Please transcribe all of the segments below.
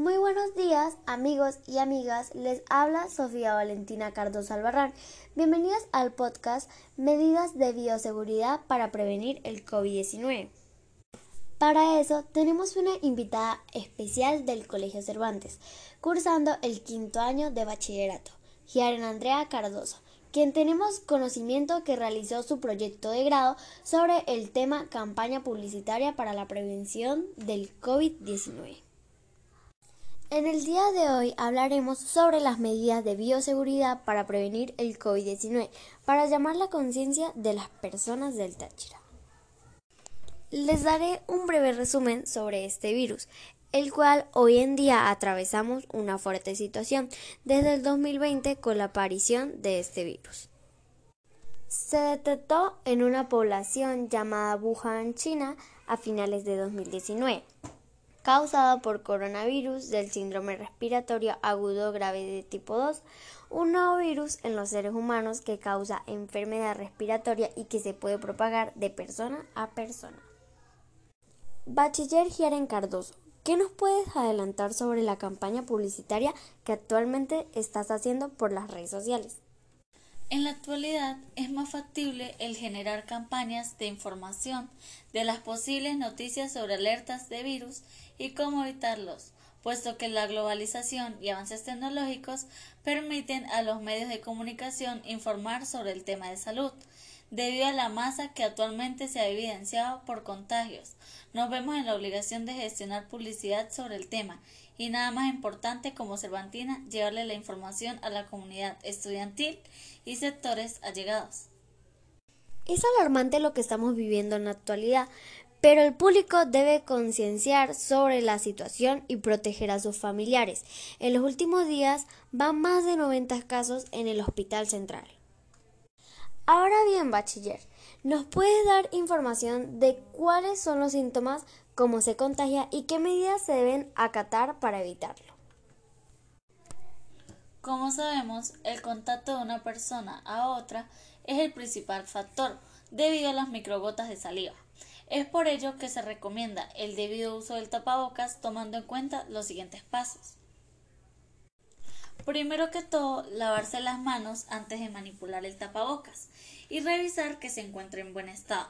Muy buenos días, amigos y amigas. Les habla Sofía Valentina Cardoso Albarrán. Bienvenidos al podcast Medidas de Bioseguridad para prevenir el COVID-19. Para eso tenemos una invitada especial del Colegio Cervantes, cursando el quinto año de bachillerato, Giaren Andrea Cardoso, quien tenemos conocimiento que realizó su proyecto de grado sobre el tema campaña publicitaria para la prevención del COVID-19. En el día de hoy hablaremos sobre las medidas de bioseguridad para prevenir el COVID-19, para llamar la conciencia de las personas del Táchira. Les daré un breve resumen sobre este virus, el cual hoy en día atravesamos una fuerte situación desde el 2020 con la aparición de este virus. Se detectó en una población llamada Wuhan, China, a finales de 2019 causado por coronavirus del síndrome respiratorio agudo grave de tipo 2, un nuevo virus en los seres humanos que causa enfermedad respiratoria y que se puede propagar de persona a persona. Bachiller Giaren Cardoso, ¿qué nos puedes adelantar sobre la campaña publicitaria que actualmente estás haciendo por las redes sociales? En la actualidad es más factible el generar campañas de información de las posibles noticias sobre alertas de virus y cómo evitarlos, puesto que la globalización y avances tecnológicos permiten a los medios de comunicación informar sobre el tema de salud, debido a la masa que actualmente se ha evidenciado por contagios. Nos vemos en la obligación de gestionar publicidad sobre el tema y nada más importante como Cervantina llevarle la información a la comunidad estudiantil y sectores allegados. Es alarmante lo que estamos viviendo en la actualidad, pero el público debe concienciar sobre la situación y proteger a sus familiares. En los últimos días van más de 90 casos en el Hospital Central. Ahora bien, bachiller, ¿nos puedes dar información de cuáles son los síntomas cómo se contagia y qué medidas se deben acatar para evitarlo. Como sabemos, el contacto de una persona a otra es el principal factor debido a las microgotas de saliva. Es por ello que se recomienda el debido uso del tapabocas tomando en cuenta los siguientes pasos. Primero que todo, lavarse las manos antes de manipular el tapabocas y revisar que se encuentre en buen estado.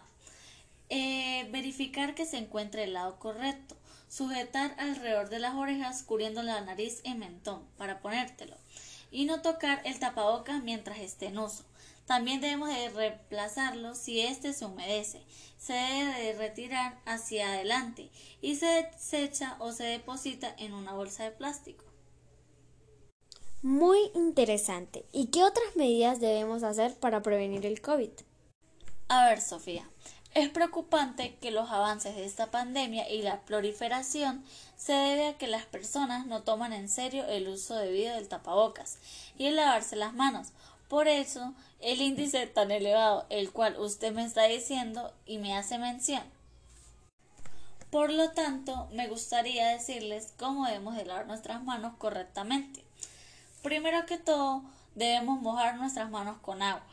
Eh, verificar que se encuentre el lado correcto. Sujetar alrededor de las orejas cubriendo la nariz y mentón para ponértelo. Y no tocar el tapabocas mientras esté en uso. También debemos de reemplazarlo si éste se humedece. Se debe de retirar hacia adelante y se desecha o se deposita en una bolsa de plástico. Muy interesante. ¿Y qué otras medidas debemos hacer para prevenir el COVID? A ver, Sofía, es preocupante que los avances de esta pandemia y la proliferación se debe a que las personas no toman en serio el uso debido del tapabocas y el lavarse las manos. Por eso, el índice tan elevado, el cual usted me está diciendo y me hace mención. Por lo tanto, me gustaría decirles cómo debemos de lavar nuestras manos correctamente. Primero que todo, debemos mojar nuestras manos con agua,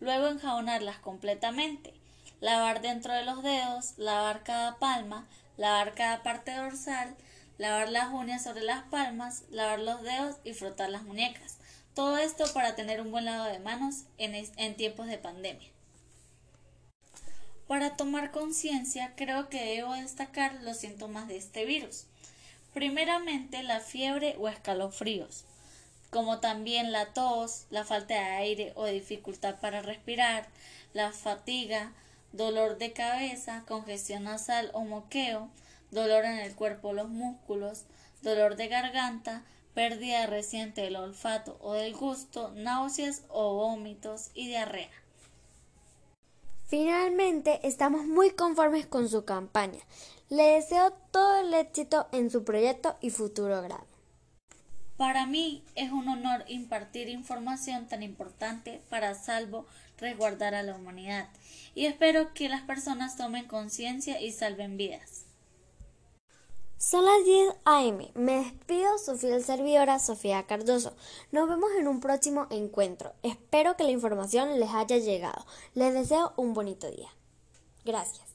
luego enjabonarlas completamente lavar dentro de los dedos, lavar cada palma, lavar cada parte dorsal, lavar las uñas sobre las palmas, lavar los dedos y frotar las muñecas. Todo esto para tener un buen lavado de manos en, en tiempos de pandemia. Para tomar conciencia, creo que debo destacar los síntomas de este virus. Primeramente, la fiebre o escalofríos, como también la tos, la falta de aire o dificultad para respirar, la fatiga, dolor de cabeza, congestión nasal o moqueo, dolor en el cuerpo o los músculos, dolor de garganta, pérdida reciente del olfato o del gusto, náuseas o vómitos y diarrea. Finalmente, estamos muy conformes con su campaña. Le deseo todo el éxito en su proyecto y futuro grado. Para mí es un honor impartir información tan importante para salvo resguardar a la humanidad y espero que las personas tomen conciencia y salven vidas. Son las 10 a.m. Me despido, su fiel servidora Sofía Cardoso. Nos vemos en un próximo encuentro. Espero que la información les haya llegado. Les deseo un bonito día. Gracias.